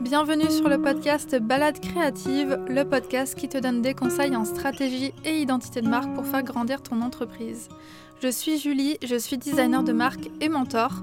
Bienvenue sur le podcast Balade créative, le podcast qui te donne des conseils en stratégie et identité de marque pour faire grandir ton entreprise. Je suis Julie, je suis designer de marque et mentor.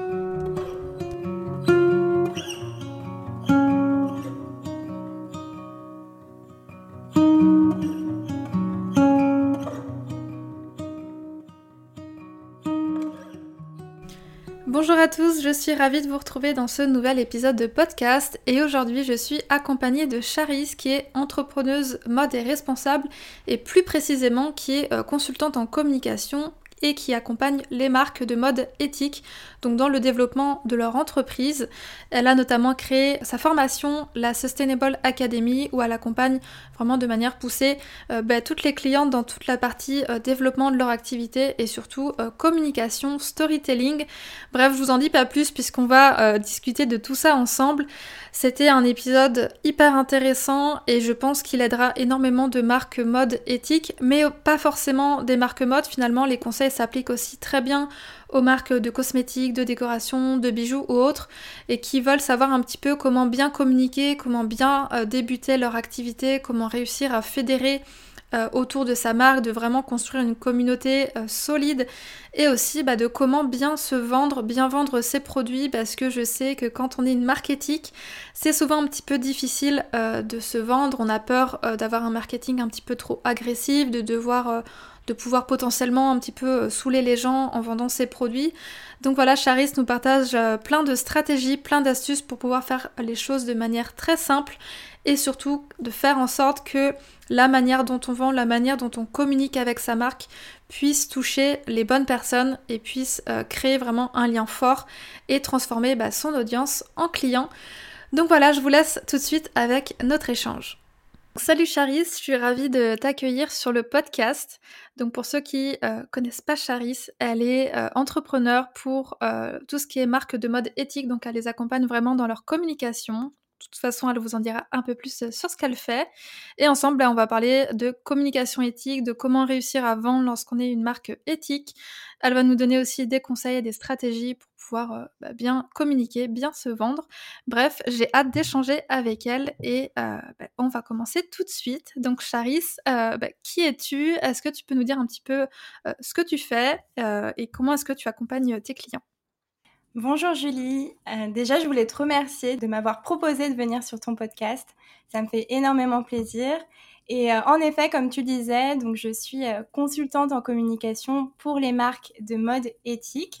Bonjour à tous, je suis ravie de vous retrouver dans ce nouvel épisode de podcast et aujourd'hui je suis accompagnée de Charis qui est entrepreneuse mode et responsable et plus précisément qui est euh, consultante en communication et qui accompagne les marques de mode éthique, donc dans le développement de leur entreprise. Elle a notamment créé sa formation, la Sustainable Academy, où elle accompagne vraiment de manière poussée euh, bah, toutes les clientes dans toute la partie euh, développement de leur activité et surtout euh, communication, storytelling. Bref, je vous en dis pas plus puisqu'on va discuter de tout ça ensemble. C'était un épisode hyper intéressant et je pense qu'il aidera énormément de marques mode éthiques, mais pas forcément des marques mode. Finalement, les conseils s'appliquent aussi très bien aux marques de cosmétiques, de décoration, de bijoux ou autres, et qui veulent savoir un petit peu comment bien communiquer, comment bien euh, débuter leur activité, comment réussir à fédérer euh, autour de sa marque, de vraiment construire une communauté euh, solide et aussi bah, de comment bien se vendre, bien vendre ses produits parce que je sais que quand on est une marque c'est souvent un petit peu difficile de se vendre, on a peur d'avoir un marketing un petit peu trop agressif, de devoir de pouvoir potentiellement un petit peu saouler les gens en vendant ses produits. Donc voilà, Charis nous partage plein de stratégies, plein d'astuces pour pouvoir faire les choses de manière très simple et surtout de faire en sorte que la manière dont on vend, la manière dont on communique avec sa marque puisse toucher les bonnes personnes et puisse euh, créer vraiment un lien fort et transformer bah, son audience en client. Donc voilà, je vous laisse tout de suite avec notre échange. Salut Charis, je suis ravie de t'accueillir sur le podcast. Donc pour ceux qui euh, connaissent pas Charis, elle est euh, entrepreneur pour tout ce qui est marque de mode éthique, donc elle les accompagne vraiment dans leur communication, toute façon, elle vous en dira un peu plus euh, sur ce qu'elle fait. Et ensemble, ben, on va parler de communication éthique, de comment réussir à vendre lorsqu'on est une marque éthique. Elle va nous donner aussi des conseils et des stratégies pour pouvoir euh, bah, bien communiquer, bien se vendre. Bref, j'ai hâte d'échanger avec elle et euh, bah, on va commencer tout de suite. Donc Charis, bah, qui es-tu? Est-ce que tu peux nous dire un petit peu ce que tu fais et comment est-ce que tu accompagnes tes clients? Bonjour Julie. Euh, déjà, je voulais te remercier de m'avoir proposé de venir sur ton podcast. Ça me fait énormément plaisir. Et euh, en effet, comme tu disais, donc je suis euh, consultante en communication pour les marques de mode éthique.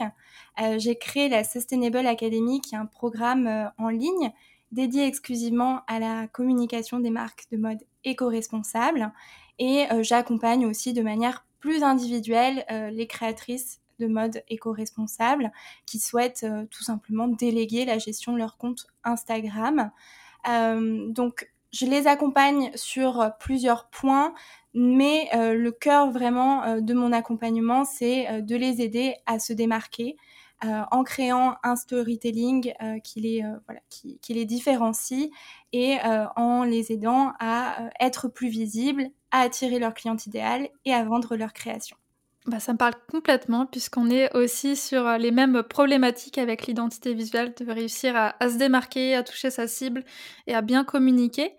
J'ai créé la Sustainable Academy, qui est un programme en ligne dédié exclusivement à la communication des marques de mode éco-responsables. Et j'accompagne aussi de manière plus individuelle les créatrices de mode éco-responsable qui souhaitent euh, tout simplement déléguer la gestion de leur compte Instagram. Euh, donc, je les accompagne sur plusieurs points, mais euh, le cœur vraiment de mon accompagnement, c'est de les aider à se démarquer. en créant un storytelling qui, les, qui, les différencie et en les aidant à être plus visibles, à attirer leur client idéal et à vendre leur création. Bah, ça me parle complètement puisqu'on est aussi sur euh, les mêmes problématiques avec l'identité visuelle, de réussir à, se démarquer, à toucher sa cible et à bien communiquer.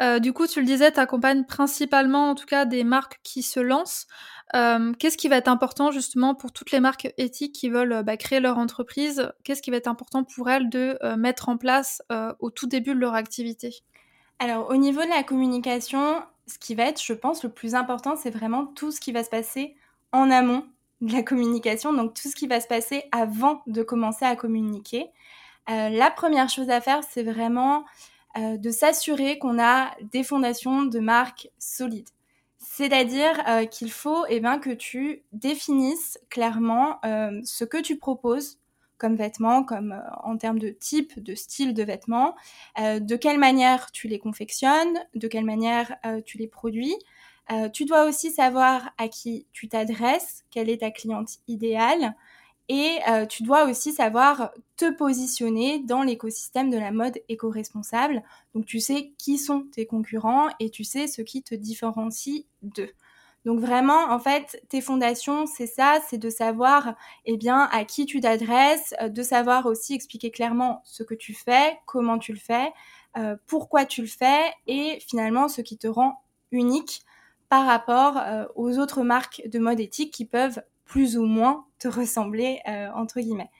Euh, du coup, tu le disais, tu accompagnes principalement en tout cas des marques qui se lancent. Euh, qu'est-ce qui va être important justement pour toutes les marques éthiques qui veulent bah, créer leur entreprise? Qu'est-ce qui va être important pour elles de mettre en place au tout début de leur activité? Alors au niveau de la communication, ce qui va être, je pense, le plus important, c'est vraiment tout ce qui va se passer en amont de la communication, donc tout ce qui va se passer avant de commencer à communiquer. Euh, la première chose à faire, c'est vraiment euh, de s'assurer qu'on a des fondations de marque solides. C'est-à-dire euh, qu'il faut eh ben, que tu définisses clairement ce que tu proposes comme vêtements, comme en termes de type, de style de vêtements, de quelle manière tu les confectionnes, de quelle manière tu les produis, euh, tu dois aussi savoir à qui tu t'adresses, quelle est ta cliente idéale, et euh, tu dois aussi savoir te positionner dans l'écosystème de la mode éco-responsable. Donc tu sais qui sont tes concurrents et tu sais ce qui te différencie d'eux. Donc vraiment, en fait, tes fondations, c'est ça, c'est de savoir, eh bien, à qui tu t'adresses, euh, de savoir aussi expliquer clairement ce que tu fais, comment tu le fais, pourquoi tu le fais, et finalement ce qui te rend unique par rapport euh, aux autres marques de mode éthique qui peuvent plus ou moins te ressembler, euh, entre guillemets.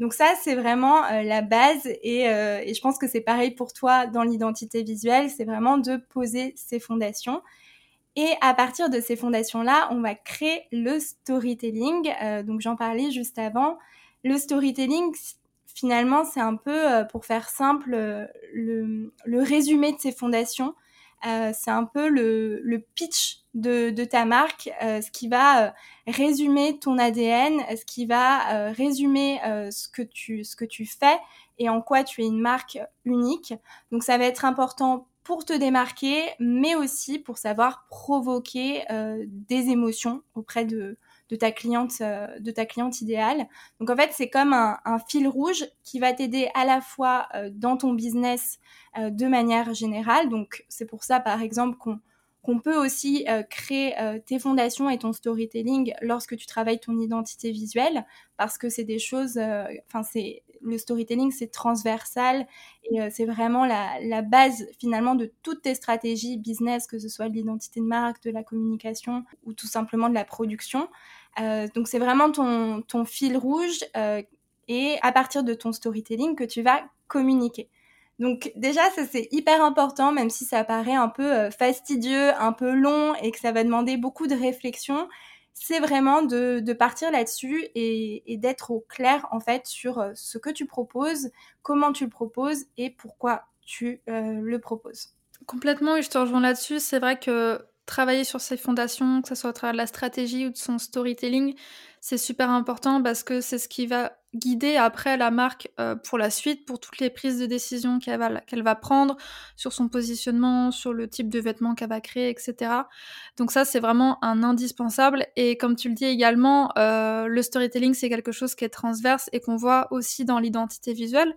Donc ça, c'est vraiment euh, la base et, je pense que c'est pareil pour toi dans l'identité visuelle, c'est vraiment de poser ses fondations. Et à partir de ces fondations-là, on va créer le storytelling. donc j'en parlais juste avant. Le storytelling, finalement, c'est un peu, pour faire simple, le, le, résumé de ces fondations. Euh, c'est un peu le, le pitch de, de, ta marque, euh, ce qui va euh, résumer ton ADN, ce qui va résumer ce, que tu, ce que tu fais et en quoi tu es une marque unique. Donc ça va être important pour te démarquer, mais aussi pour savoir provoquer des émotions auprès de, de ta cliente, euh, de ta cliente idéale. Donc en fait, c'est comme un, fil rouge qui va t'aider à la fois euh, dans ton business euh, de manière générale. Donc c'est pour ça, par exemple, qu'on peut aussi créer tes fondations et ton storytelling lorsque tu travailles ton identité visuelle, parce que c'est des choses, enfin c'est le storytelling, c'est transversal et c'est vraiment la, la, base finalement de toutes tes stratégies business, que ce soit de l'identité de marque, de la communication ou tout simplement de la production. Euh, donc c'est vraiment ton, fil rouge euh, et à partir de ton storytelling que tu vas communiquer. Donc déjà, ça c'est hyper important, même si ça paraît un peu euh, fastidieux, un peu long et que ça va demander beaucoup de réflexion. C'est vraiment de, partir là-dessus et, et d'être au clair en fait sur ce que tu proposes, comment tu le proposes et pourquoi tu le proposes. Complètement, et je te rejoins là-dessus. C'est vrai que travailler sur ses fondations, que ce soit à travers la stratégie ou de son storytelling, c'est super important parce que c'est ce qui va guider après la marque euh, pour la suite, pour toutes les prises de décision qu'elle va, qu'elle va prendre sur son positionnement, sur le type de vêtements qu'elle va créer, etc. Donc ça, c'est vraiment un indispensable. Et comme tu le dis également, euh, le storytelling, c'est quelque chose qui est transverse et qu'on voit aussi dans l'identité visuelle.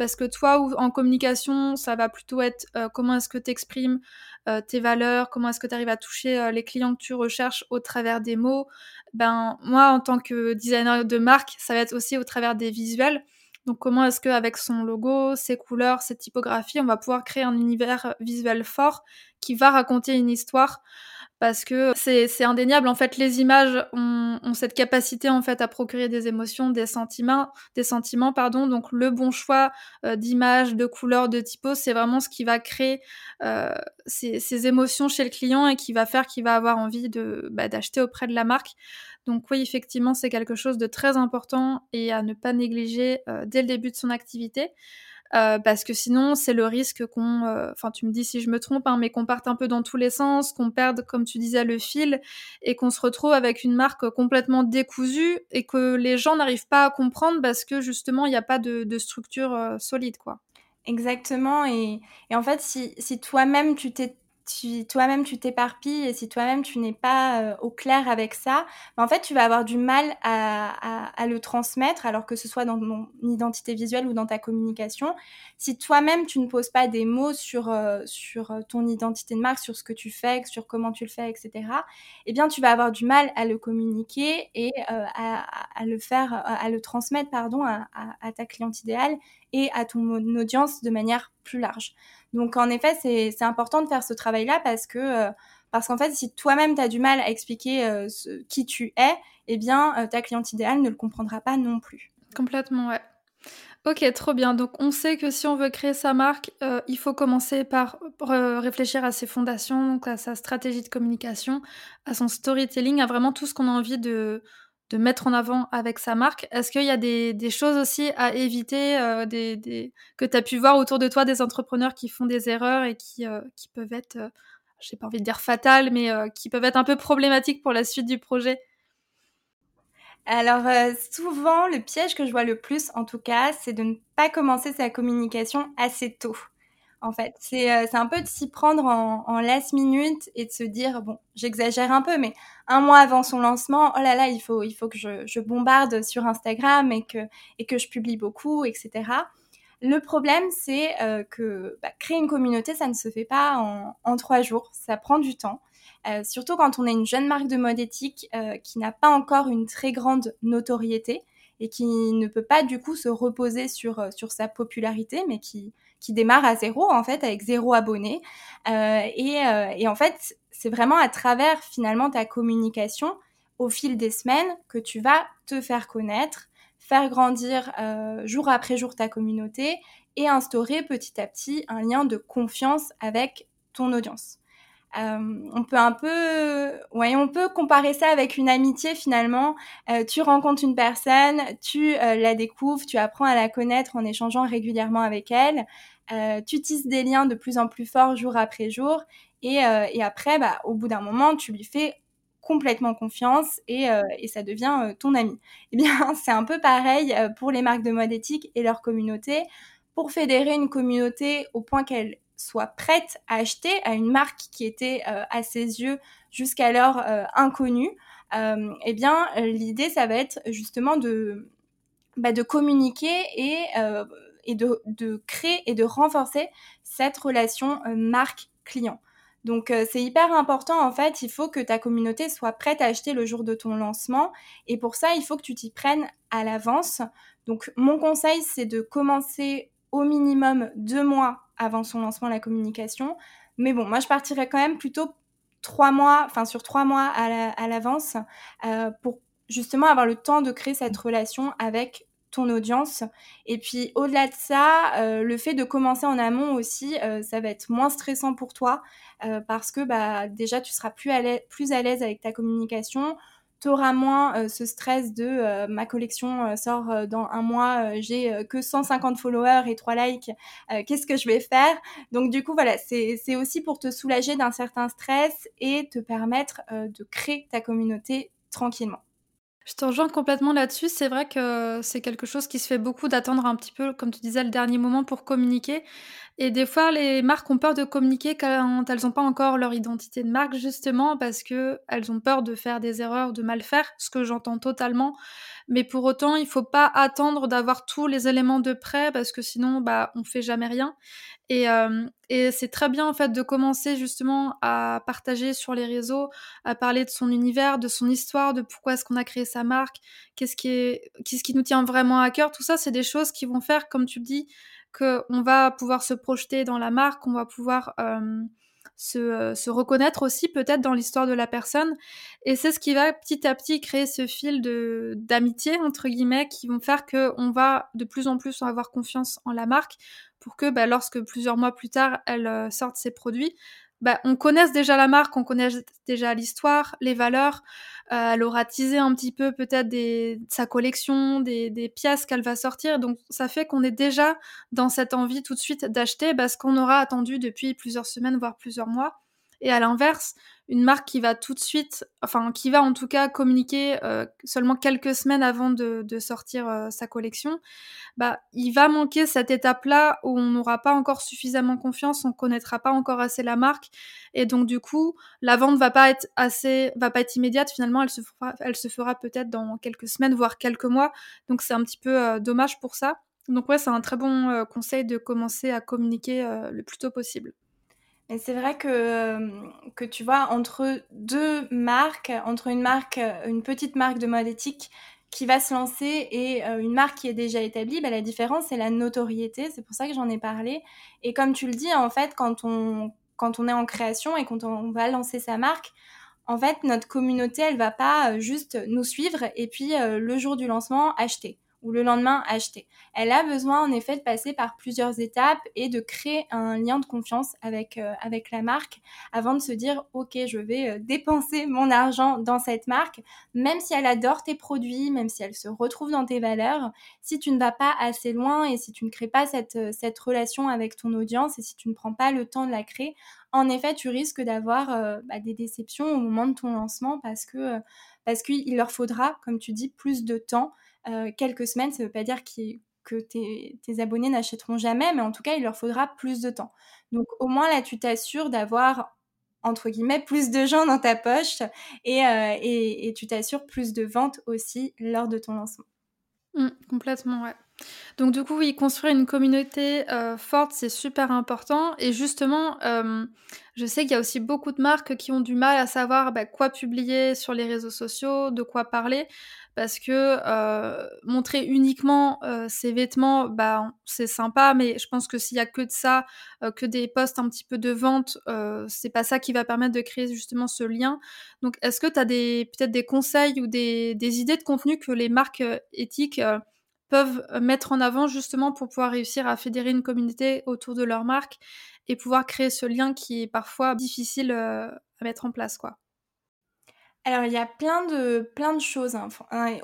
Parce que toi, en communication, ça va plutôt être euh, comment est-ce que tu exprimes euh, tes valeurs, comment est-ce que tu arrives à toucher euh, les clients que tu recherches au travers des mots. Ben, moi, en tant que designer de marque, ça va être aussi au travers des visuels. Donc, comment est-ce qu'avec son logo, ses couleurs, ses typographies, on va pouvoir créer un univers visuel fort qui va raconter une histoire parce que c'est indéniable. En fait, les images ont, ont, cette capacité en fait à procurer des émotions, des sentiments, des sentiments, pardon. Donc, le bon choix euh, d'images, de couleurs, de typos, c'est vraiment ce qui va créer euh, ces, ces, émotions chez le client et qui va faire qu'il va avoir envie de bah, d'acheter auprès de la marque. Donc, oui, effectivement, c'est quelque chose de très important et à ne pas négliger euh, dès le début de son activité. Euh, parce que sinon c'est le risque qu'on, euh, enfin tu me dis si je me trompe, hein, mais qu'on parte un peu dans tous les sens, qu'on perde comme tu disais le fil et qu'on se retrouve avec une marque complètement décousue et que les gens n'arrivent pas à comprendre parce que justement il n'y a pas de, de structure euh, solide quoi. Exactement et, et, en fait si, si toi-même tu t'es si toi-même tu t'éparpilles et si toi-même tu n'es pas euh, au clair avec ça, ben, en fait tu vas avoir du mal à, le transmettre, alors que ce soit dans ton identité visuelle ou dans ta communication. Si toi-même tu ne poses pas des mots sur, euh, sur ton identité de marque, sur ce que tu fais, sur comment tu le fais, etc., eh bien tu vas avoir du mal à le communiquer et euh, à, à, le faire, à le transmettre, pardon, à ta cliente idéale et à ton audience de manière plus large. Donc en effet, c'est important de faire ce travail-là parce que euh, parce qu'en fait, si toi-même tu as du mal à expliquer euh, qui tu es, eh bien euh, ta cliente idéale ne le comprendra pas non plus. Complètement, ouais. Ok, trop bien. Donc on sait que si on veut créer sa marque, il faut commencer par réfléchir à ses fondations, à sa stratégie de communication, à son storytelling, à vraiment tout ce qu'on a envie de, de mettre en avant avec sa marque. Est-ce qu'il y a des, des, choses aussi à éviter euh, des, des, que tu as pu voir autour de toi des entrepreneurs qui font des erreurs et qui, euh, qui peuvent être, euh, j'ai pas envie de dire fatales, mais qui peuvent être un peu problématiques pour la suite du projet? Alors souvent, le piège que je vois le plus, en tout cas, c'est de ne pas commencer sa communication assez tôt en fait. C'est euh, un peu de s'y prendre en, last minute et de se dire, bon, j'exagère un peu, mais un mois avant son lancement, oh là là, il faut, il faut que je, bombarde sur Instagram et que, et que je publie beaucoup, etc. Le problème, c'est euh, que bah, créer une communauté, ça ne se fait pas en, trois jours, ça prend du temps. Euh, surtout quand on est une jeune marque de mode éthique qui n'a pas encore une très grande notoriété et qui ne peut pas du coup se reposer sur, euh, sur sa popularité, mais qui, démarre à zéro en fait, avec zéro abonné. Euh, et, euh, et en fait, c'est vraiment à travers finalement ta communication au fil des semaines que tu vas te faire connaître, faire grandir jour après jour ta communauté et instaurer petit à petit un lien de confiance avec ton audience. Euh, on peut un peu, ouais, on peut comparer ça avec une amitié finalement. Euh, tu rencontres une personne, tu euh, la découvres, tu apprends à la connaître en échangeant régulièrement avec elle. tu tisses des liens de plus en plus forts jour après jour, et, et après, bah, au bout d'un moment, tu lui fais complètement confiance et, et ça devient ton ami. Eh bien, c'est un peu pareil pour les marques de mode éthique et leur communauté. Pour fédérer une communauté au point qu'elle soit prête à acheter à une marque qui était euh, à ses yeux jusqu'alors euh, inconnue, euh, eh bien l'idée ça va être justement de bah, communiquer et de, créer et de renforcer cette relation marque-client. Donc c'est hyper important en fait, il faut que ta communauté soit prête à acheter le jour de ton lancement et pour ça il faut que tu t'y prennes à l'avance. Donc mon conseil c'est de commencer au minimum deux mois avant son lancement la communication. Mais bon, moi je partirais quand même plutôt trois mois, enfin sur trois mois à l'avance euh, pour justement avoir le temps de créer cette relation avec ton audience. Et puis au-delà de ça, euh, le fait de commencer en amont aussi, euh, ça va être moins stressant pour toi parce que bah, déjà tu seras plus à l'aise avec ta communication tu auras moins euh, ce stress de euh, ma collection euh, sort dans un mois, j'ai que 150 followers et 3 likes, qu'est-ce que je vais faire? Donc du coup, voilà, c'est aussi pour te soulager d'un certain stress et te permettre de créer ta communauté tranquillement. Je te rejoins complètement là-dessus. C'est vrai que c'est quelque chose qui se fait beaucoup d'attendre un petit peu, comme tu disais, le dernier moment pour communiquer. Et des fois, les marques ont peur de communiquer quand elles n'ont pas encore leur identité de marque, justement parce que elles ont peur de faire des erreurs, de mal faire, ce que j'entends totalement. Mais pour autant, il faut pas attendre d'avoir tous les éléments de prêt parce que sinon, bah, on fait jamais rien. Et, euh, et c'est très bien en fait de commencer justement à partager sur les réseaux, à parler de son univers, de son histoire, de pourquoi est-ce qu'on a créé sa marque, qu'est-ce qui est, qu'est-ce qui nous tient vraiment à cœur. Tout ça, c'est des choses qui vont faire, comme tu le dis, qu'on va pouvoir se projeter dans la marque, on va pouvoir euh, se, se, reconnaître aussi peut-être dans l'histoire de la personne. Et c'est ce qui va petit à petit créer ce fil de d'amitié entre guillemets qui vont faire que on va de plus en plus avoir confiance en la marque pour que bah, lorsque plusieurs mois plus tard elle euh, sorte ses produits, bah, on connaisse déjà la marque, on connaisse déjà l'histoire, les valeurs. Euh, elle aura teasé un petit peu peut-être des, sa collection, des, des pièces qu'elle va sortir. Donc ça fait qu'on est déjà dans cette envie tout de suite d'acheter parce qu'on aura attendu depuis plusieurs semaines, voire plusieurs mois. Et à l'inverse, une marque qui va tout de suite, enfin qui va en tout cas communiquer euh, seulement quelques semaines avant de, sortir euh, sa collection, bah il va manquer cette étape-là où on n'aura pas encore suffisamment confiance, on connaîtra pas encore assez la marque, et donc du coup la vente va pas être assez, va pas être immédiate. Finalement, elle se fera, elle se fera peut-être dans quelques semaines, voire quelques mois. Donc c'est un petit peu euh, dommage pour ça. Donc ouais, c'est un très bon conseil de commencer à communiquer le plus tôt possible. Et c'est vrai que, euh, que tu vois, entre deux marques, entre une marque, euh, une petite marque de mode éthique qui va se lancer et euh, une marque qui est déjà établie, bah, la différence, c'est la notoriété. C'est pour ça que j'en ai parlé. Et comme tu le dis, en fait, quand on, quand on est en création et quand on va lancer sa marque, en fait, notre communauté, elle va pas juste nous suivre et puis le jour du lancement, acheter ou le lendemain acheter. Elle a besoin en effet de passer par plusieurs étapes et de créer un lien de confiance avec, euh, avec la marque avant de se dire ok je vais euh, dépenser mon argent dans cette marque même si elle adore tes produits, même si elle se retrouve dans tes valeurs, si tu ne vas pas assez loin et si tu ne crées pas cette, euh, cette relation avec ton audience et si tu ne prends pas le temps de la créer, en effet tu risques d'avoir bah, des déceptions au moment de ton lancement parce que parce qu'il leur faudra, comme tu dis, plus de temps euh, quelques semaines, ça ne veut pas dire que tes, abonnés n'achèteront jamais, mais en tout cas, il leur faudra plus de temps. Donc au moins là, tu t'assures d'avoir entre guillemets plus de gens dans ta poche et, euh, tu t'assures plus de ventes aussi lors de ton lancement. Mmh, complètement, ouais. Donc du coup, oui, construire une communauté euh, forte, c'est super important. Et justement, je sais qu'il y a aussi beaucoup de marques qui ont du mal à savoir bah, quoi publier sur les réseaux sociaux, de quoi parler parce que euh, montrer uniquement euh, ses vêtements, bah, c'est sympa, mais je pense que s'il y a que de ça, euh, que des posts un petit peu de vente, c'est pas ça qui va permettre de créer justement ce lien. Donc, est-ce que tu as peut-être des conseils ou des, des, idées de contenu que les marques éthiques peuvent mettre en avant justement pour pouvoir réussir à fédérer une communauté autour de leur marque et pouvoir créer ce lien qui est parfois difficile à mettre en place, quoi? Alors il y a plein de, plein choses. Hein.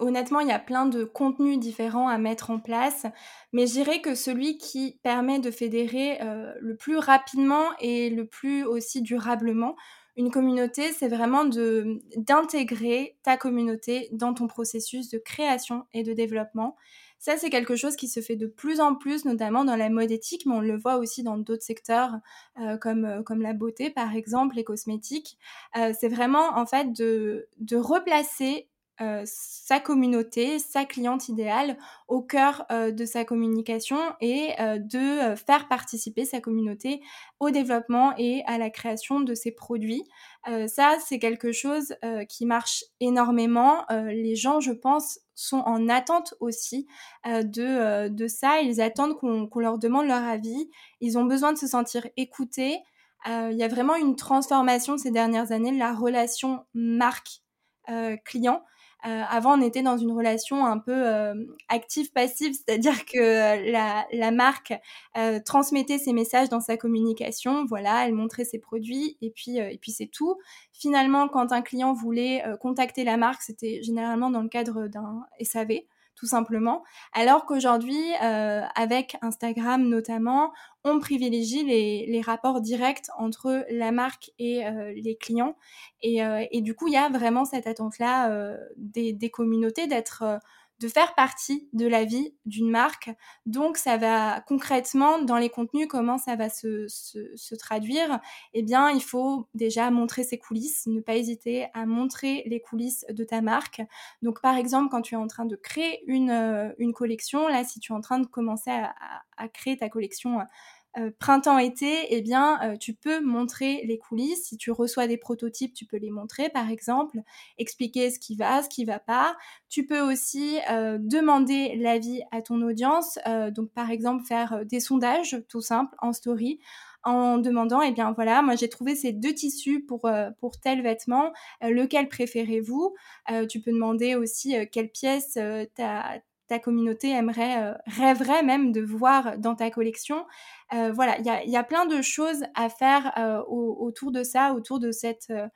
Honnêtement, il y a plein de contenus différents à mettre en place. Mais je dirais que celui qui permet de fédérer euh, le plus rapidement et le plus aussi durablement une communauté, c'est vraiment d'intégrer ta communauté dans ton processus de création et de développement. Ça, c'est quelque chose qui se fait de plus en plus, notamment dans la mode éthique, mais on le voit aussi dans d'autres secteurs euh, comme, euh, comme la beauté, par exemple, les cosmétiques. Euh, c'est vraiment, en fait, de, de replacer euh, sa communauté, sa cliente idéale au cœur euh, de sa communication et euh, de faire participer sa communauté au développement et à la création de ses produits. ça, c'est quelque chose qui marche énormément. les gens, je pense, sont en attente aussi de, de ça. Ils attendent qu'on leur demande leur avis. Ils ont besoin de se sentir écoutés. Il y a vraiment une transformation ces dernières années de la relation marque-client. Euh, avant, on était dans une relation un peu euh, active-passive, c'est-à-dire que euh, la, marque transmettait ses messages dans sa communication. Voilà, elle montrait ses produits et puis, et puis c'est tout. Finalement, quand un client voulait contacter la marque, c'était généralement dans le cadre d'un SAV tout simplement. Alors qu'aujourd'hui, euh, avec Instagram notamment, on privilégie les, rapports directs entre la marque et euh, les clients. Euh, et, du coup, il y a vraiment cette attente-là des, des, communautés d'être de faire partie de la vie d'une marque. Donc, ça va concrètement, dans les contenus, comment ça va se, se, traduire Eh bien, il faut déjà montrer ses coulisses, ne pas hésiter à montrer les coulisses de ta marque. Donc, par exemple, quand tu es en train de créer une, euh, une collection, là, si tu es en train de commencer à, à créer ta collection euh, printemps-été, eh bien, euh, tu peux montrer les coulisses. Si tu reçois des prototypes, tu peux les montrer, par exemple, expliquer ce qui va, ce qui va pas. Tu peux aussi euh, demander l'avis à ton audience. donc, par exemple, faire des sondages, tout simple, en story en demandant, eh bien voilà, moi j'ai trouvé ces deux tissus pour, pour tel vêtement, lequel préférez-vous? Tu peux demander aussi quelle pièce ta, ta communauté aimerait, rêverait même de voir dans ta collection. Euh, voilà, il y a, plein de choses à faire euh, autour de ça, autour de cette, euh,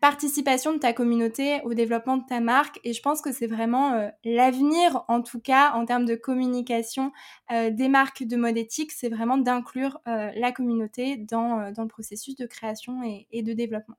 participation de ta communauté au développement de ta marque. Et je pense que c'est vraiment euh, l'avenir, en tout cas, en termes de communication euh, des marques de mode éthique, c'est vraiment d'inclure euh, la communauté dans, le processus de création et de développement.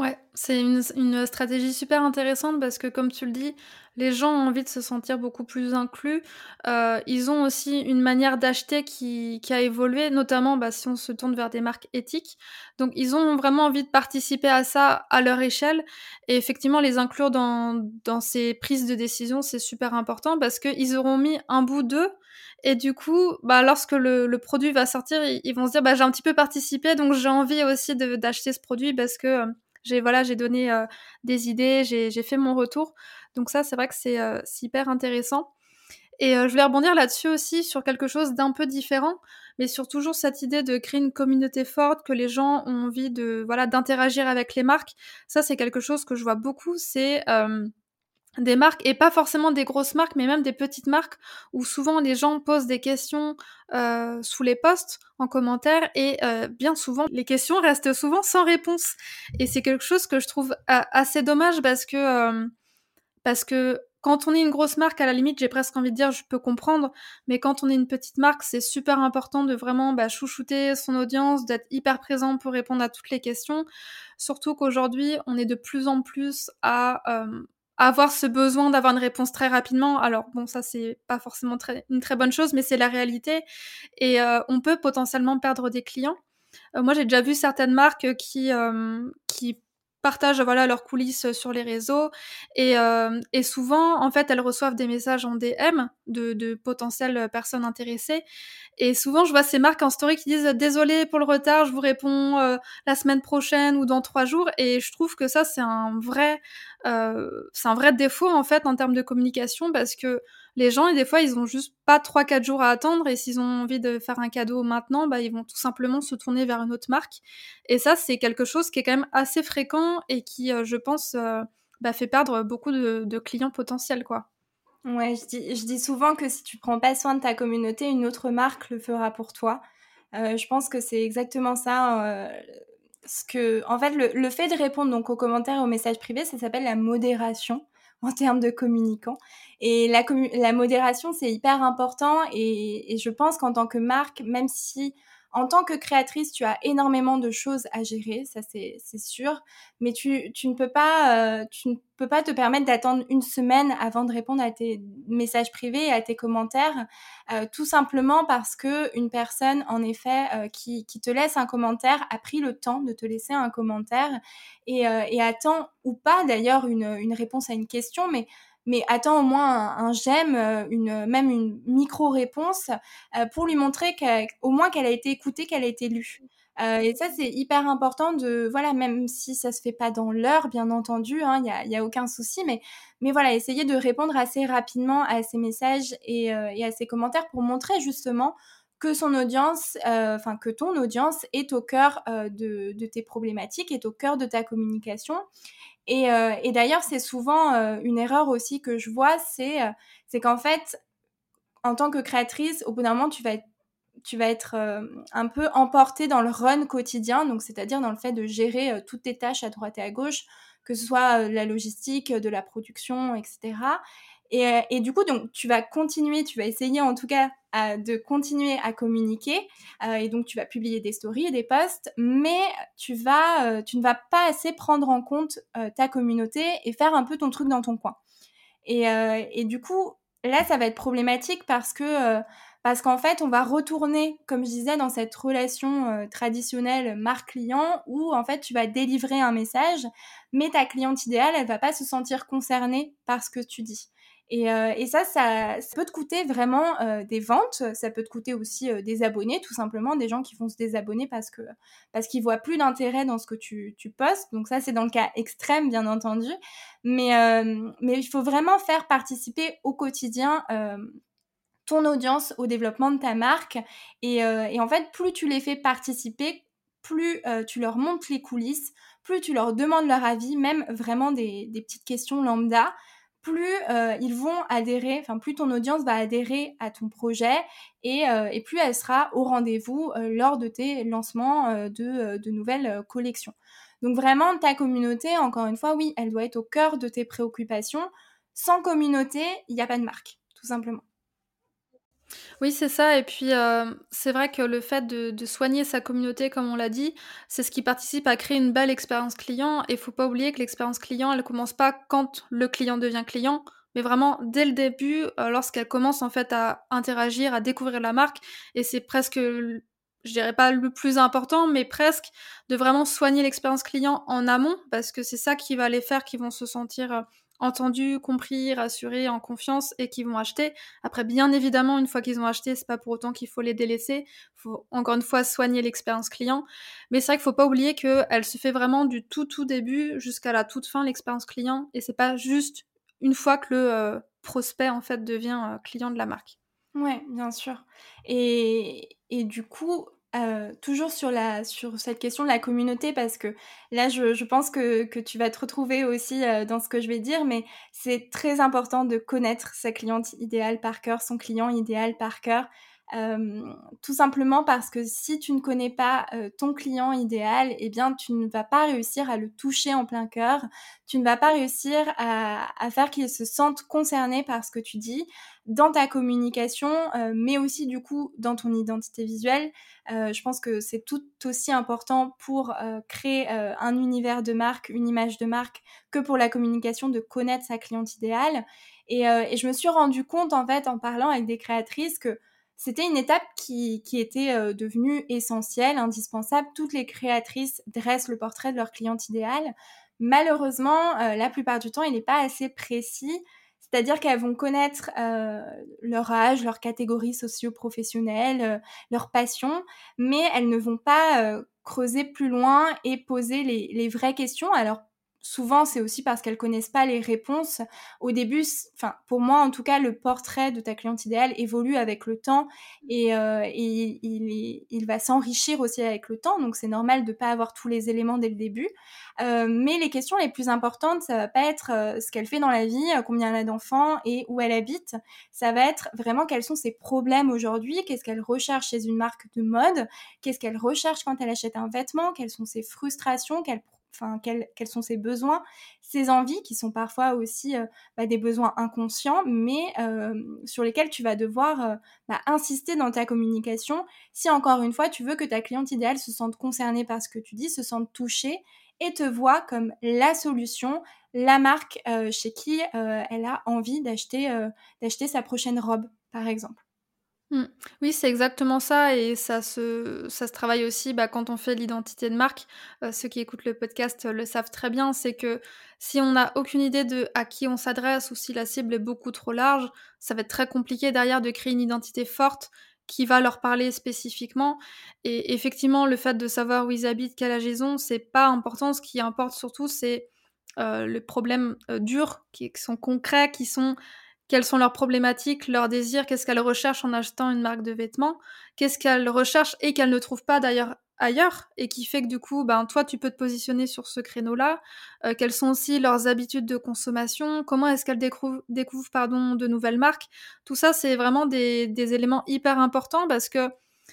Ouais, c'est une, stratégie super intéressante parce que comme tu le dis, les gens ont envie de se sentir beaucoup plus inclus. Euh, ils ont aussi une manière d'acheter qui, a évolué, notamment bah, si on se tourne vers des marques éthiques. Donc ils ont vraiment envie de participer à ça à leur échelle. Et effectivement, les inclure dans, ces prises de décision, c'est super important parce qu'ils auront mis un bout d'eux. Et du coup, bah, lorsque le, le produit va sortir, ils, vont se dire bah, j'ai un petit peu participé, donc j'ai envie aussi d'acheter ce produit parce que... Euh, j'ai voilà, j'ai donné euh, des idées, j'ai fait mon retour. Donc ça, c'est vrai que c'est euh, hyper intéressant. Et euh, je voulais rebondir là-dessus aussi sur quelque chose d'un peu différent, mais sur toujours cette idée de créer une communauté forte, que les gens ont envie de voilà d'interagir avec les marques. Ça, c'est quelque chose que je vois beaucoup. C'est des marques et pas forcément des grosses marques mais même des petites marques où souvent les gens posent des questions euh, sous les posts en commentaire et euh, bien souvent les questions restent souvent sans réponse. Et c'est quelque chose que je trouve assez dommage parce que euh, parce que quand on est une grosse marque à la limite j'ai presque envie de dire je peux comprendre mais quand on est une petite marque c'est super important de vraiment bah, chouchouter son audience d'être hyper présent pour répondre à toutes les questions. Surtout qu'aujourd'hui on est de plus en plus à avoir ce besoin d'avoir une réponse très rapidement. Alors bon, ça c'est pas forcément une très bonne chose, mais c'est la réalité. Et euh, on peut potentiellement perdre des clients. Euh, moi, j'ai déjà vu certaines marques qui euh, qui partagent voilà leurs coulisses sur les réseaux et, euh, et souvent en fait elles reçoivent des messages en DM de, de potentielles personnes intéressées et souvent je vois ces marques en story qui disent désolé pour le retard je vous réponds euh, la semaine prochaine ou dans trois jours et je trouve que ça c'est un vrai euh, c'est un vrai défaut en fait en termes de communication parce que les gens, et des fois, ils ont juste pas 3-4 jours à attendre et s'ils ont envie de faire un cadeau maintenant, bah, ils vont tout simplement se tourner vers une autre marque. Et ça, c'est quelque chose qui est quand même assez fréquent et qui, euh, je pense, euh, bah, fait perdre beaucoup de, clients potentiels, quoi. Ouais, je dis, je dis, souvent que si tu prends pas soin de ta communauté, une autre marque le fera pour toi. Euh, je pense que c'est exactement ça. ce que, en fait, le, le, fait de répondre donc aux commentaires et aux messages privés, ça s'appelle la modération. en termes de communicants. Et la, la modération, c'est hyper important. Et je pense qu'en tant que marque, même si en tant que créatrice, tu as énormément de choses à gérer, ça c'est sûr, mais tu, ne peux pas, euh, tu ne peux pas te permettre d'attendre une semaine avant de répondre à tes messages privés et à tes commentaires, euh, tout simplement parce que une personne, en effet, euh, qui, te laisse un commentaire a pris le temps de te laisser un commentaire et, et attend ou pas d'ailleurs une, une réponse à une question, mais mais attends au moins un, j'aime, euh, une, même une micro-réponse euh, pour lui montrer qu'au moins qu'elle a été écoutée, qu'elle a été lue. Euh, et ça, c'est hyper important de, voilà, même si ça se fait pas dans l'heure, bien entendu, il hein, n'y a, y a, aucun souci, mais, mais voilà, essayer de répondre assez rapidement à ces messages et à ces commentaires pour montrer justement enfin que ton audience est au cœur de, de, tes problématiques, est au cœur de ta communication euh, et, d'ailleurs, c'est souvent euh, une erreur aussi que je vois, c'est euh, qu'en fait, en tant que créatrice, au bout d'un moment, tu vas être un peu emportée dans le run quotidien, donc c'est-à-dire dans le fait de gérer toutes tes tâches à droite et à gauche, que ce soit la logistique, de la production, etc. Et, et, du coup, donc, tu vas continuer, tu vas essayer en tout cas de continuer à communiquer. Euh, et donc, tu vas publier des stories et des posts, mais tu, vas, euh, tu ne vas pas assez prendre en compte euh, ta communauté et faire un peu ton truc dans ton coin. Et, du coup, là, ça va être problématique parce que parce qu'en fait, on va retourner, comme je disais, dans cette relation traditionnelle marque-client où en fait, tu vas délivrer un message, mais ta cliente idéale, elle va pas se sentir concernée par ce que tu dis. Euh, et, ça, ça, peut te coûter vraiment euh, des ventes, ça peut te coûter aussi euh, des abonnés, tout simplement, des gens qui vont se désabonner parce que parce qu'ils voient plus d'intérêt dans ce que tu, postes. Donc ça, c'est dans le cas extrême, bien entendu. Mais, mais il faut vraiment faire participer au quotidien ton audience au développement de ta marque. Et, en fait, plus tu les fais participer, plus tu leur montres les coulisses, plus tu leur demandes leur avis, même vraiment des petites questions lambda plus ils vont adhérer, enfin plus ton audience va adhérer à ton projet et, et plus elle sera au rendez-vous lors de tes lancements de, de, nouvelles collections. Donc vraiment, ta communauté, encore une fois, oui, elle doit être au cœur de tes préoccupations. Sans communauté, il n'y a pas de marque, tout simplement. Oui, c'est ça. Et puis, euh, c'est vrai que le fait de, soigner sa communauté, comme on l'a dit, c'est ce qui participe à créer une belle expérience client. Et il faut pas oublier que l'expérience client, elle commence pas quand le client devient client, mais vraiment dès le début, euh, lorsqu'elle commence en fait à interagir, à découvrir la marque. Et c'est presque, je dirais pas le plus important, mais presque de vraiment soigner l'expérience client en amont, parce que c'est ça qui va les faire, qui vont se sentir euh, entendus, compris, rassurés, en confiance et qui vont acheter. Après, bien évidemment, une fois qu'ils ont acheté, c'est pas pour autant qu'il faut les délaisser. Faut encore une fois soigner l'expérience client. Mais c'est vrai qu'il faut pas oublier qu'elle se fait vraiment du tout tout début jusqu'à la toute fin l'expérience client et c'est pas juste une fois que le euh, prospect en fait devient euh, client de la marque. Ouais, bien sûr. Et, et du coup, toujours sur, la, sur cette question de la communauté, parce que là, je, je pense que, que, tu vas te retrouver aussi dans ce que je vais dire, mais c'est très important de connaître sa cliente idéale par cœur, son client idéal par cœur. Euh, tout simplement parce que si tu ne connais pas euh, ton client idéal, eh bien, tu ne vas pas réussir à le toucher en plein cœur. Tu ne vas pas réussir à, à faire qu'il se sente concerné par ce que tu dis dans ta communication, euh, mais aussi du coup dans ton identité visuelle. Euh, je pense que c'est tout aussi important pour euh, créer un univers de marque, une image de marque, que pour la communication de connaître sa cliente idéale. Et, et je me suis rendu compte en fait en parlant avec des créatrices que c'était une étape qui, était devenue essentielle, indispensable. Toutes les créatrices dressent le portrait de leur cliente idéale. Malheureusement, la plupart du temps, il n'est pas assez précis c'est-à-dire qu'elles vont connaître euh, leur âge, leur catégorie socio-professionnelle, euh, leur passion, mais elles ne vont pas euh, creuser plus loin et poser les, les vraies questions. Alors souvent c'est aussi parce qu'elles connaissent pas les réponses. Au début, enfin pour moi en tout cas, le portrait de ta cliente idéale évolue avec le temps et, euh, il, va s'enrichir aussi avec le temps. Donc c'est normal de pas avoir tous les éléments dès le début. Euh, mais les questions les plus importantes, ça va pas être euh, ce qu'elle fait dans la vie, combien elle a d'enfants et où elle habite. Ça va être vraiment quels sont ses problèmes aujourd'hui, qu'est-ce qu'elle recherche chez une marque de mode, qu'est-ce qu'elle recherche quand elle achète un vêtement, quelles sont ses frustrations, quelles enfin quels, sont ses besoins, ses envies qui sont parfois aussi euh, bah, des besoins inconscients, mais euh, sur lesquels tu vas devoir euh, bah, insister dans ta communication si encore une fois tu veux que ta cliente idéale se sente concernée par ce que tu dis, se sente touchée et te voit comme la solution, la marque chez qui elle a envie d'acheter sa prochaine robe, par exemple. Mmh. Oui, c'est exactement ça et ça se ça se travaille aussi, bah, quand on fait l'identité de marque. Euh, ceux qui écoutent le podcast, le savent très bien, c'est que si on n'a aucune idée de à qui on s'adresse ou si la cible est beaucoup trop large, ça va être très compliqué derrière de créer une identité forte qui va leur parler spécifiquement et effectivement, le fait de savoir où ils habitent, quel âge ils c'est pas important. Ce qui importe surtout, c'est, euh, les problèmes, euh, durs qui sont concrets, qui sont quelles sont leurs problématiques, leurs désirs, qu'est-ce qu'elles recherchent en achetant une marque de vêtements, qu'est-ce qu'elles recherchent et qu'elles ne trouvent pas d'ailleurs ailleurs et qui fait que du coup, ben toi tu peux te positionner sur ce créneau-là. Euh, quelles sont aussi leurs habitudes de consommation Comment est-ce qu'elles découvrent, pardon de nouvelles marques Tout ça c'est vraiment des, des, éléments hyper importants parce que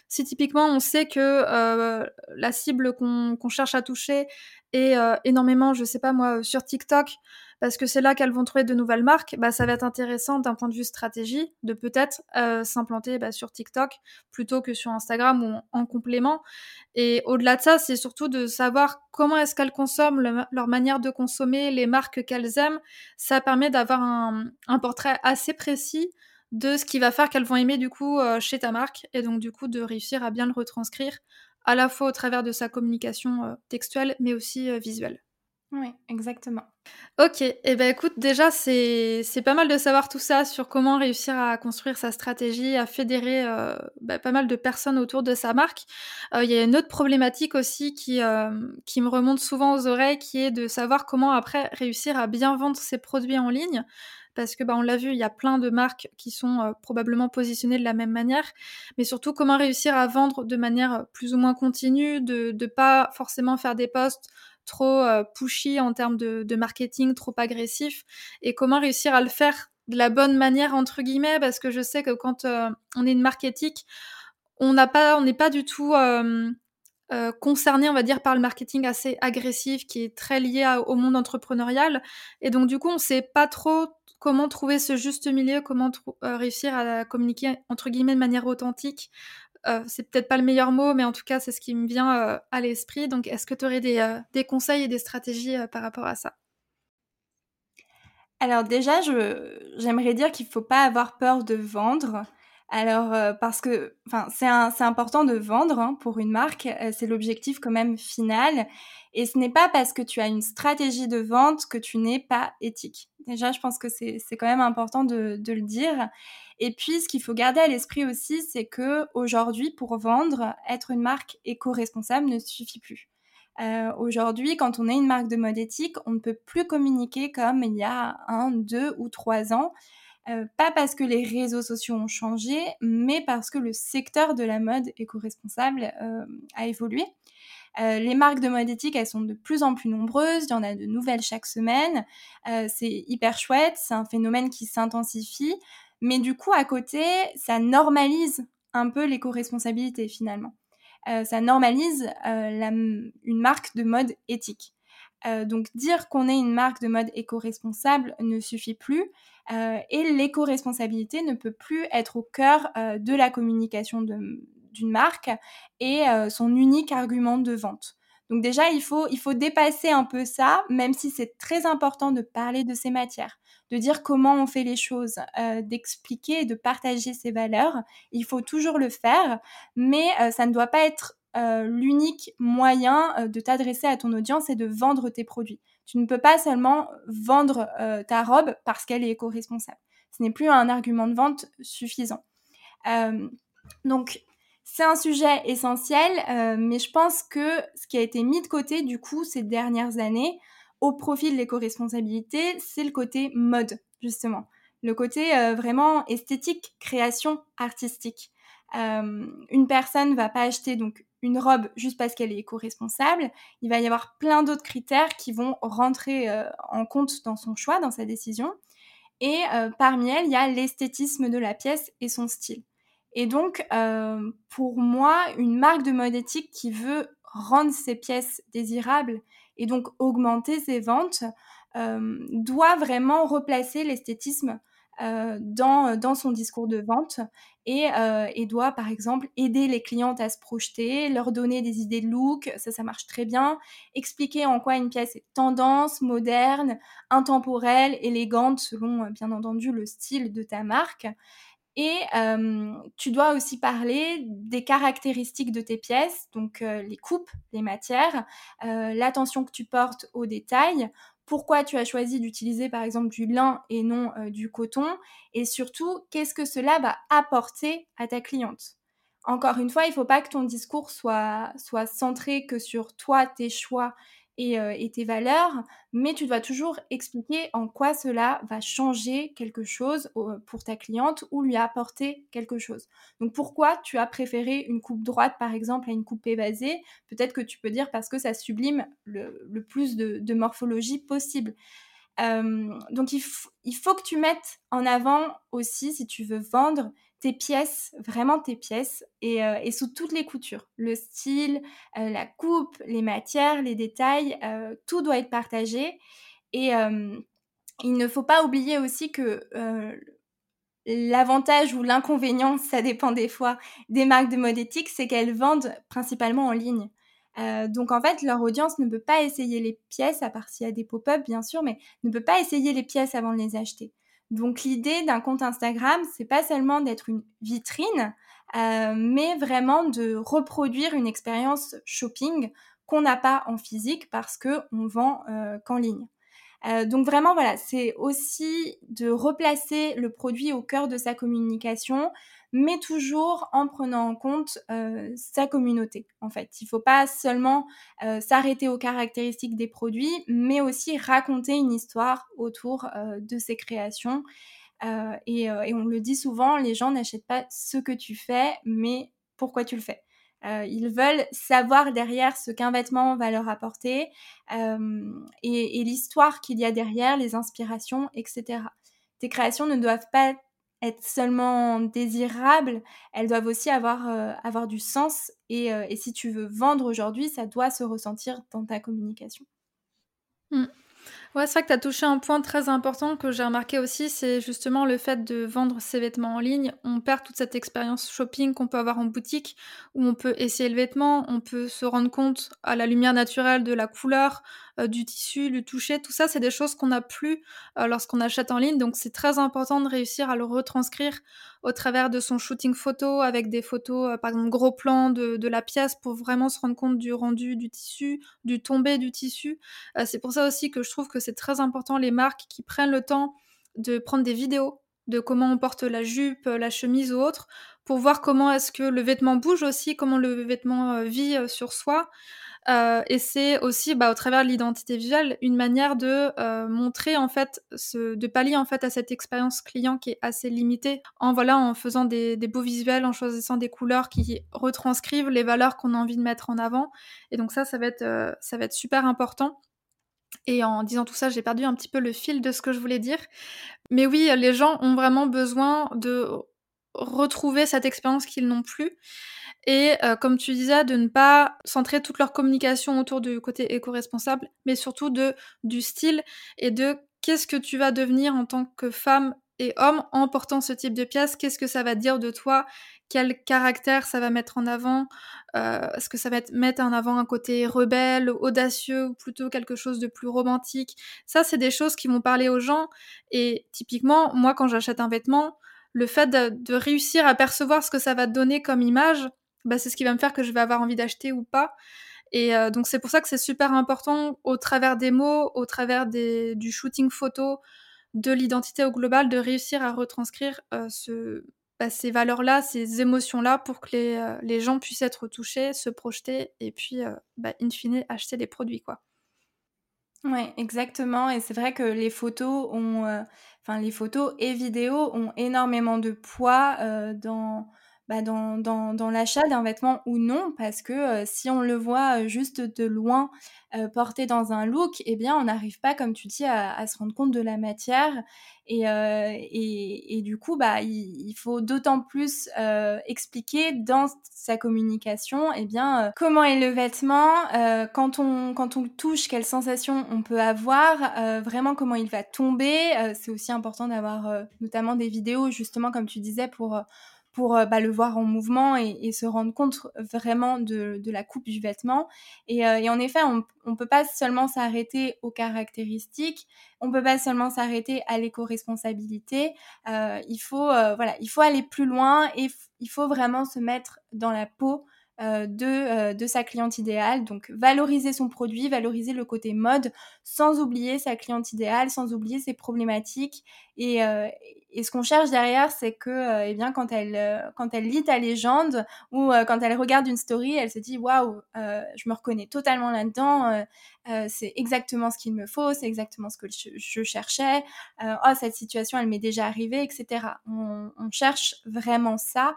si typiquement on sait que euh, la cible qu'on cherche à toucher est euh, énormément, je sais pas moi, sur TikTok, parce que c'est là qu'elles vont trouver de nouvelles marques, bah, ça va être intéressant d'un point de vue stratégie de peut-être euh, s'implanter bah, sur TikTok plutôt que sur Instagram ou en, complément. Et au-delà de ça, c'est surtout de savoir comment est-ce qu'elles consomment, leur manière de consommer, les marques qu'elles aiment. Ça permet d'avoir un, portrait assez précis de ce qui va faire qu'elles vont aimer du coup euh, chez ta marque et donc du coup de réussir à bien le retranscrire à la fois au travers de sa communication euh, textuelle mais aussi visuelle. Oui, exactement. Ok, et eh ben écoute, déjà c'est pas mal de savoir tout ça sur comment réussir à construire sa stratégie, à fédérer euh, bah, pas mal de personnes autour de sa marque. Euh, il y a une autre problématique aussi qui, euh, qui me remonte souvent aux oreilles, qui est de savoir comment après réussir à bien vendre ses produits en ligne. Parce que bah, on l'a vu, il y a plein de marques qui sont probablement positionnées de la même manière, mais surtout comment réussir à vendre de manière plus ou moins continue, de ne pas forcément faire des posts trop pushy en termes de, marketing, trop agressif, et comment réussir à le faire de la bonne manière entre guillemets, parce que je sais que quand on est une marque on n'a pas, on n'est pas du tout euh, concerné, on va dire, par le marketing assez agressif qui est très lié au monde entrepreneurial. Et donc, du coup, on ne sait pas trop comment trouver ce juste milieu, comment euh, réussir à communiquer, entre guillemets, de manière authentique. Euh, c'est peut-être pas le meilleur mot, mais en tout cas, c'est ce qui me vient à l'esprit. Donc, est-ce que tu aurais des, des, conseils et des stratégies par rapport à ça? Alors déjà, j'aimerais dire qu'il ne faut pas avoir peur de vendre. Alors, euh, parce que c'est important de vendre hein, pour une marque, euh, c'est l'objectif quand même final. Et ce n'est pas parce que tu as une stratégie de vente que tu n'es pas éthique. Déjà, je pense que c'est quand même important de, le dire. Et puis, ce qu'il faut garder à l'esprit aussi, c'est que aujourd'hui, pour vendre, être une marque éco-responsable ne suffit plus. Euh, aujourd'hui, quand on est une marque de mode éthique, on ne peut plus communiquer comme il y a un, deux ou trois ans. Euh, pas parce que les réseaux sociaux ont changé, mais parce que le secteur de la mode éco-responsable euh, a évolué. Les marques de mode éthique, elles sont de plus en plus nombreuses, il y en a de nouvelles chaque semaine, c'est hyper chouette, c'est un phénomène qui s'intensifie, mais du coup, à côté, ça normalise un peu l'éco-responsabilité finalement. ça normalise une marque de mode éthique. donc dire qu'on est une marque de mode éco-responsable ne suffit plus. Euh, et l'éco-responsabilité ne peut plus être au cœur euh, de la communication d'une marque et euh, son unique argument de vente. Donc déjà, il faut dépasser un peu ça, même si c'est très important de parler de ces matières, de dire comment on fait les choses, d'expliquer et de partager ses valeurs. Il faut toujours le faire, mais ça ne doit pas être l'unique moyen de t'adresser à ton audience et de vendre tes produits. Tu ne peux pas seulement vendre euh, ta robe parce qu'elle est éco-responsable. Ce n'est plus un argument de vente suffisant. Euh, donc, c'est un sujet essentiel, euh, mais je pense que ce qui a été mis de côté, du coup, ces dernières années, au profit de l'éco-responsabilité, c'est le côté mode, justement. Le côté vraiment esthétique, création artistique. une personne va pas acheter donc une robe juste parce qu'elle est éco-responsable, il va y avoir plein d'autres critères qui vont rentrer euh, en compte dans son choix, dans sa décision. Et euh, parmi elles, il y a l'esthétisme de la pièce et son style. Et donc, euh, pour moi, une marque de mode éthique qui veut rendre ses pièces désirables et donc augmenter ses ventes, doit vraiment replacer l'esthétisme euh, dans, dans son discours de vente et, euh, et, doit par exemple aider les clientes à se projeter, leur donner des idées de look, ça ça marche très bien, expliquer en quoi une pièce est tendance, moderne, intemporelle, élégante selon euh, bien entendu le style de ta marque. Et tu dois aussi parler des caractéristiques de tes pièces, donc les coupes, les matières, l'attention que tu portes aux détails, pourquoi tu as choisi d'utiliser par exemple du lin et non du coton, et surtout qu'est-ce que cela va apporter à ta cliente. Encore une fois, il ne faut pas que ton discours soit centré que sur toi, tes choix euh, et, tes valeurs, mais tu dois toujours expliquer en quoi cela va changer quelque chose pour ta cliente ou lui apporter quelque chose. Donc pourquoi tu as préféré une coupe droite par exemple à une coupe évasée? Peut-être que tu peux dire parce que ça sublime le, plus de, morphologie possible. Euh, donc il, il, faut que tu mettes en avant aussi, si tu veux vendre, tes pièces, vraiment tes pièces, euh, et, sous toutes les coutures. Le style, euh, la coupe, les matières, les détails, euh, tout doit être partagé. Et il ne faut pas oublier aussi que l'avantage ou l'inconvénient, ça dépend des fois, des marques de mode éthique, c'est qu'elles vendent principalement en ligne. donc en fait, leur audience ne peut pas essayer les pièces, à part s'il y a des pop-up bien sûr, mais ne peut pas essayer les pièces avant de les acheter. Donc l'idée d'un compte Instagram, c'est pas seulement d'être une vitrine, euh, mais vraiment de reproduire une expérience shopping qu'on n'a pas en physique parce que on vend euh, qu'en ligne. Euh, donc vraiment voilà, c'est aussi de replacer le produit au cœur de sa communication, mais toujours en prenant en compte euh, sa communauté. En fait, il ne faut pas seulement euh, s'arrêter aux caractéristiques des produits, mais aussi raconter une histoire autour euh, de ses créations. Et, on le dit souvent, les gens n'achètent pas ce que tu fais, mais pourquoi tu le fais. ils veulent savoir derrière ce qu'un vêtement va leur apporter et, et l'histoire qu'il y a derrière, les inspirations, etc. Tes créations ne doivent pas être seulement désirables, elles doivent aussi avoir, avoir du sens. Et, et, si tu veux vendre aujourd'hui, ça doit se ressentir dans ta communication. Mmh. Ouais, c'est vrai que tu as touché un point très important que j'ai remarqué aussi, c'est justement le fait de vendre ses vêtements en ligne. On perd toute cette expérience shopping qu'on peut avoir en boutique, où on peut essayer le vêtement, on peut se rendre compte à la lumière naturelle de la couleur, euh, du tissu, du toucher. Tout ça, c'est des choses qu'on n'a plus euh, lorsqu'on achète en ligne. Donc, c'est très important de réussir à le retranscrire au travers de son shooting photo, avec des photos, euh, par exemple, gros plans de, de, la pièce pour vraiment se rendre compte du rendu du tissu, du tombé du tissu. c'est pour ça aussi que je trouve que c'est très important les marques qui prennent le temps de prendre des vidéos de comment on porte la jupe, la chemise ou autre, pour voir comment est-ce que le vêtement bouge aussi, comment le vêtement vit sur soi. Euh, et c'est aussi, bah, au travers de l'identité visuelle, une manière de euh, montrer en fait, de pallier en fait à cette expérience client qui est assez limitée, en voilà, en faisant des, des, beaux visuels, en choisissant des couleurs qui retranscrivent les valeurs qu'on a envie de mettre en avant. Et donc ça, ça va être, euh, ça va être super important. Et en disant tout ça, j'ai perdu un petit peu le fil de ce que je voulais dire. Mais oui, les gens ont vraiment besoin de retrouver cette expérience qu'ils n'ont plus. Et euh, comme tu disais, de ne pas centrer toute leur communication autour du côté éco-responsable, mais surtout de, du style et de qu'est-ce que tu vas devenir en tant que femme et homme en portant ce type de pièce, qu'est-ce que ça va dire de toi, quel caractère ça va mettre en avant, euh, est-ce que ça va mettre en avant un côté rebelle, audacieux, ou plutôt quelque chose de plus romantique? Ça, c'est des choses qui vont parler aux gens. Et typiquement, moi, quand j'achète un vêtement, le fait de, réussir à percevoir ce que ça va donner comme image, bah, c'est ce qui va me faire que je vais avoir envie d'acheter ou pas. Et euh, donc c'est pour ça que c'est super important au travers des mots, au travers du shooting photo, de l'identité au global, de réussir à retranscrire euh, bah, ces valeurs-là, ces émotions-là, pour que les, euh, les, gens puissent être touchés, se projeter et puis, bah, in fine, acheter des produits. quoi. Ouais, exactement. Et c'est vrai que les photos ont, enfin les photos et vidéos ont énormément de poids dans bah, dans, dans, dans l'achat d'un vêtement ou non, parce que euh, si on le voit euh, juste de loin euh, porté dans un look, eh bien, on n'arrive pas, comme tu dis, à, à, se rendre compte de la matière. Et, euh, et, et, du coup, bah, il, il faut d'autant plus expliquer dans sa communication, eh bien, comment est le vêtement, quand, on, quand on le touche, quelles sensations on peut avoir, vraiment comment il va tomber. C'est aussi important d'avoir notamment des vidéos, justement, comme tu disais, pour pour euh, bah, le voir en mouvement et, se rendre compte vraiment de, la coupe du vêtement. Et, euh, en effet, on ne peut pas seulement s'arrêter aux caractéristiques, on ne peut pas seulement s'arrêter à l'éco-responsabilité. Euh, il, faut, voilà, il faut aller plus loin et il faut vraiment se mettre dans la peau de, de sa cliente idéale. Donc valoriser son produit, valoriser le côté mode, sans oublier sa cliente idéale, sans oublier ses problématiques et, et ce qu'on cherche derrière, c'est que, euh, eh bien, quand elle, euh, quand elle lit ta légende ou euh, quand elle regarde une story, elle se dit waouh, je me reconnais totalement là-dedans. c'est exactement ce qu'il me faut, c'est exactement ce que je, cherchais. oh, cette situation, elle m'est déjà arrivée, etc. On, on cherche vraiment ça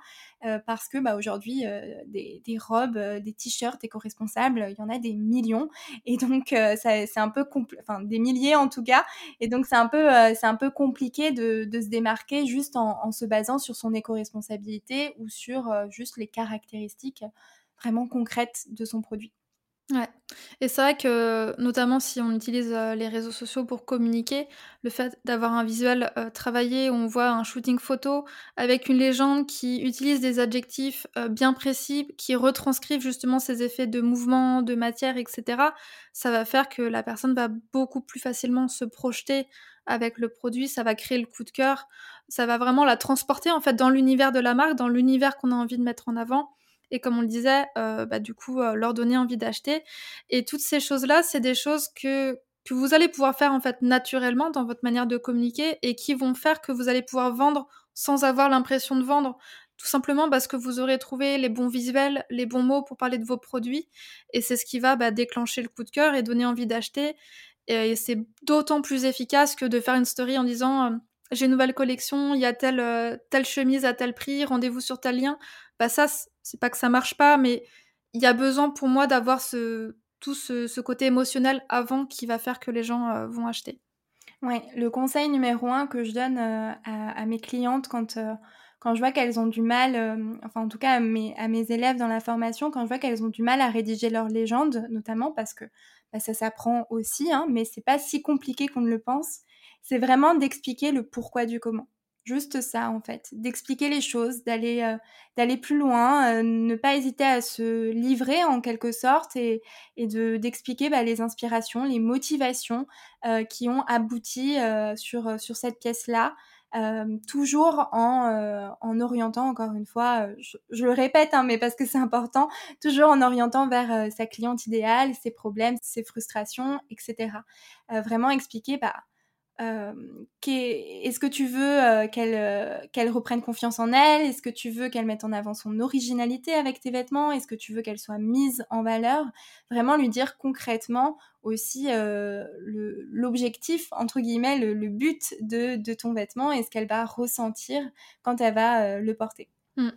parce que, bah, aujourd'hui, des, des, robes, des t-shirts éco-responsables, il y en a des millions, et donc c'est un peu, enfin, des milliers en tout cas, et donc c'est un peu, c'est un peu compliqué de, de se démarquer juste en, se basant sur son éco-responsabilité ou sur euh, juste les caractéristiques vraiment concrètes de son produit. Ouais. Et c'est vrai que, notamment si on utilise euh, les réseaux sociaux pour communiquer, le fait d'avoir un visuel euh, travaillé, on voit un shooting photo avec une légende qui utilise des adjectifs bien précis, qui retranscrivent justement ces effets de mouvement, de matière, etc., ça va faire que la personne va beaucoup plus facilement se projeter avec le produit, ça va créer le coup de cœur, ça va vraiment la transporter en fait dans l'univers de la marque, dans l'univers qu'on a envie de mettre en avant. Et comme on le disait, euh, bah, du coup, euh, leur donner envie d'acheter. Et toutes ces choses-là, c'est des choses que, que vous allez pouvoir faire en fait naturellement dans votre manière de communiquer et qui vont faire que vous allez pouvoir vendre sans avoir l'impression de vendre. Tout simplement parce que vous aurez trouvé les bons visuels, les bons mots pour parler de vos produits. Et c'est ce qui va bah, déclencher le coup de cœur et donner envie d'acheter. Et c'est d'autant plus efficace que de faire une story en disant euh, j'ai une nouvelle collection, il y a telle, telle chemise à tel prix, rendez-vous sur tel lien. Bah ça, c'est pas que ça marche pas, mais il y a besoin pour moi d'avoir ce, tout ce, côté émotionnel avant qui va faire que les gens vont acheter. Oui, le conseil numéro un que je donne à, mes clientes quand quand je vois qu'elles ont du mal, euh, enfin en tout cas à mes, à mes, élèves dans la formation, quand je vois qu'elles ont du mal à rédiger leur légende, notamment parce que bah, ça s'apprend aussi, hein, mais c'est pas si compliqué qu'on ne le pense. C'est vraiment d'expliquer le pourquoi du comment. Juste ça en fait, d'expliquer les choses, d'aller euh, d'aller plus loin, euh, ne pas hésiter à se livrer en quelque sorte et, et de d'expliquer bah, les inspirations, les motivations qui ont abouti sur sur cette pièce là. Euh, toujours en, euh, en, orientant, encore une fois, euh, je, le répète, hein, mais parce que c'est important, toujours en orientant vers sa cliente idéale, ses problèmes, ses frustrations, etc. vraiment expliquer, bah, euh, est-ce que tu veux euh, qu'elle euh, qu'elle reprenne confiance en elle? Est-ce que tu veux qu'elle mette en avant son originalité avec tes vêtements? Est-ce que tu veux qu'elle soit mise en valeur? Vraiment lui dire concrètement aussi l'objectif, entre guillemets, le, but de, de, ton vêtement et ce qu'elle va ressentir quand elle va le porter. Mmh.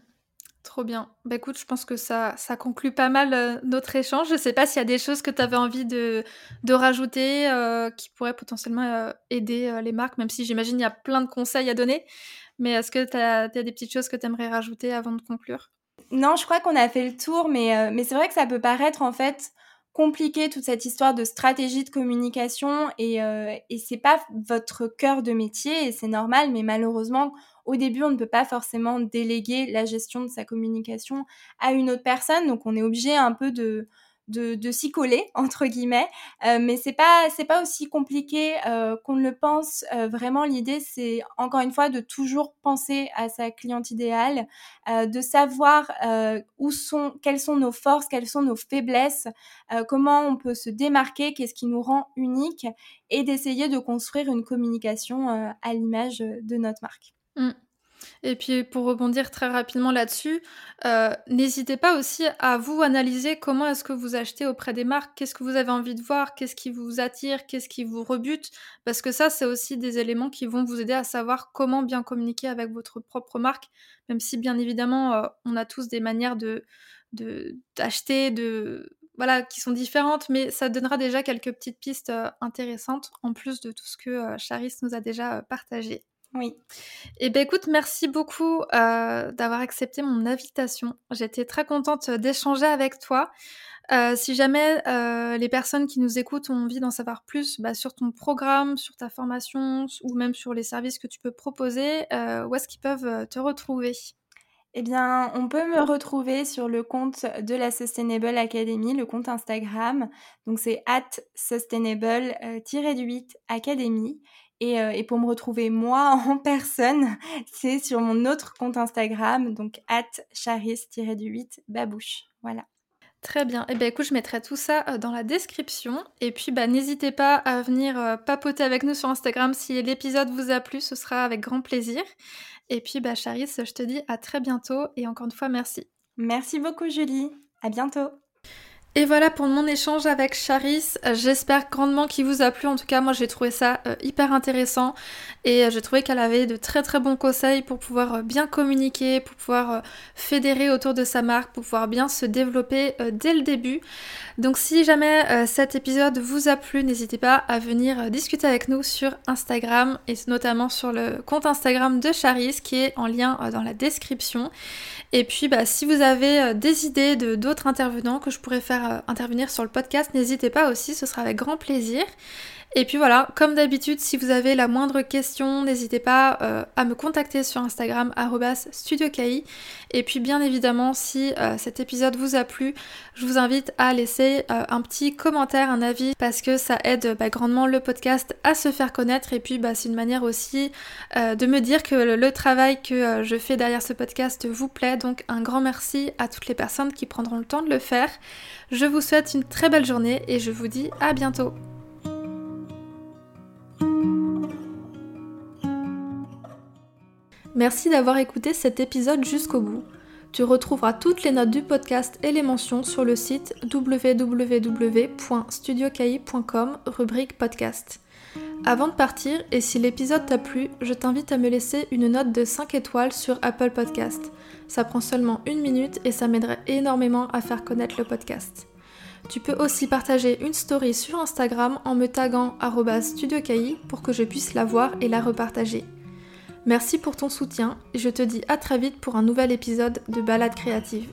Trop bien. Bah écoute, je pense que ça, ça conclut pas mal euh, notre échange. Je sais pas s'il y a des choses que tu avais envie de, de rajouter euh, qui pourraient potentiellement euh, aider les marques, même si j'imagine il y a plein de conseils à donner. Mais est-ce que tu as, des petites choses que tu aimerais rajouter avant de conclure? Non, je crois qu'on a fait le tour, mais, mais c'est vrai que ça peut paraître en fait compliqué toute cette histoire de stratégie de communication et, et c'est pas votre cœur de métier et c'est normal, mais malheureusement, au début, on ne peut pas forcément déléguer la gestion de sa communication à une autre personne, donc on est obligé un peu de, s'y coller entre guillemets. Euh, mais c'est pas pas aussi compliqué euh, qu'on le pense. Euh, vraiment l'idée c'est encore une fois de toujours penser à sa cliente idéale de savoir quelles sont nos forces quelles sont nos faiblesses comment on peut se démarquer qu'est-ce qui nous rend unique et d'essayer de construire une communication à l'image de notre marque Mmh. Et puis pour rebondir très rapidement là-dessus, euh, n'hésitez pas aussi à vous analyser comment est-ce que vous achetez auprès des marques, qu'est-ce que vous avez envie de voir, qu'est-ce qui vous attire, qu'est-ce qui vous rebute, parce que ça c'est aussi des éléments qui vont vous aider à savoir comment bien communiquer avec votre propre marque, même si bien évidemment euh, on a tous des manières de d'acheter, de, voilà, qui sont différentes, mais ça donnera déjà quelques petites pistes euh, intéressantes en plus de tout ce que Charis nous a déjà partagé. Oui. Eh ben écoute, merci beaucoup euh, d'avoir accepté mon invitation. J'étais très contente d'échanger avec toi. Euh, si jamais euh, les personnes qui nous écoutent ont envie d'en savoir plus bah, sur ton programme, sur ta formation ou même sur les services que tu peux proposer, où est-ce qu'ils peuvent te retrouver? Eh bien, on peut me retrouver sur le compte de la Sustainable Academy, le compte Instagram. Donc, c'est at sustainable-8 Euh, et, pour me retrouver moi en personne, c'est sur mon autre compte Instagram, donc at charis-du-8 babouche. Voilà. Très bien. Et eh bien écoute, je mettrai tout ça euh, dans la description. Et puis bah, n'hésitez pas à venir euh, papoter avec nous sur Instagram si l'épisode vous a plu, ce sera avec grand plaisir. Et puis bah, Charis, je te dis à très bientôt et encore une fois merci. Merci beaucoup Julie. À bientôt. Et voilà pour mon échange avec Charis. J'espère grandement qu'il vous a plu. En tout cas, moi j'ai trouvé ça euh, hyper intéressant et euh, j'ai trouvé qu'elle avait de très très bons conseils pour pouvoir euh, bien communiquer, pour pouvoir fédérer autour de sa marque, pour pouvoir bien se développer dès le début. Donc si jamais cet épisode vous a plu, n'hésitez pas à venir discuter avec nous sur Instagram et notamment sur le compte Instagram de Charis qui est en lien dans la description. Et puis bah, si vous avez des idées de d'autres intervenants que je pourrais faire euh, intervenir sur le podcast, n'hésitez pas aussi, ce sera avec grand plaisir. Et puis voilà, comme d'habitude, si vous avez la moindre question, n'hésitez pas euh, à me contacter sur Instagram @studiokai. Et puis bien évidemment, si euh, cet épisode vous a plu, je vous invite à laisser un petit commentaire, un avis, parce que ça aide bah, grandement le podcast à se faire connaître. Et puis bah, c'est une manière aussi de me dire que le travail que je fais derrière ce podcast vous plaît. Donc un grand merci à toutes les personnes qui prendront le temps de le faire. Je vous souhaite une très belle journée et je vous dis à bientôt. Merci d'avoir écouté cet épisode jusqu'au bout. Tu retrouveras toutes les notes du podcast et les mentions sur le site www.studiokai.com rubrique podcast. Avant de partir, et si l'épisode t'a plu, je t'invite à me laisser une note de 5 étoiles sur Apple Podcast. Ça prend seulement une minute et ça m'aiderait énormément à faire connaître le podcast. Tu peux aussi partager une story sur Instagram en me taguant studiocaï pour que je puisse la voir et la repartager. Merci pour ton soutien et je te dis à très vite pour un nouvel épisode de Balade créative.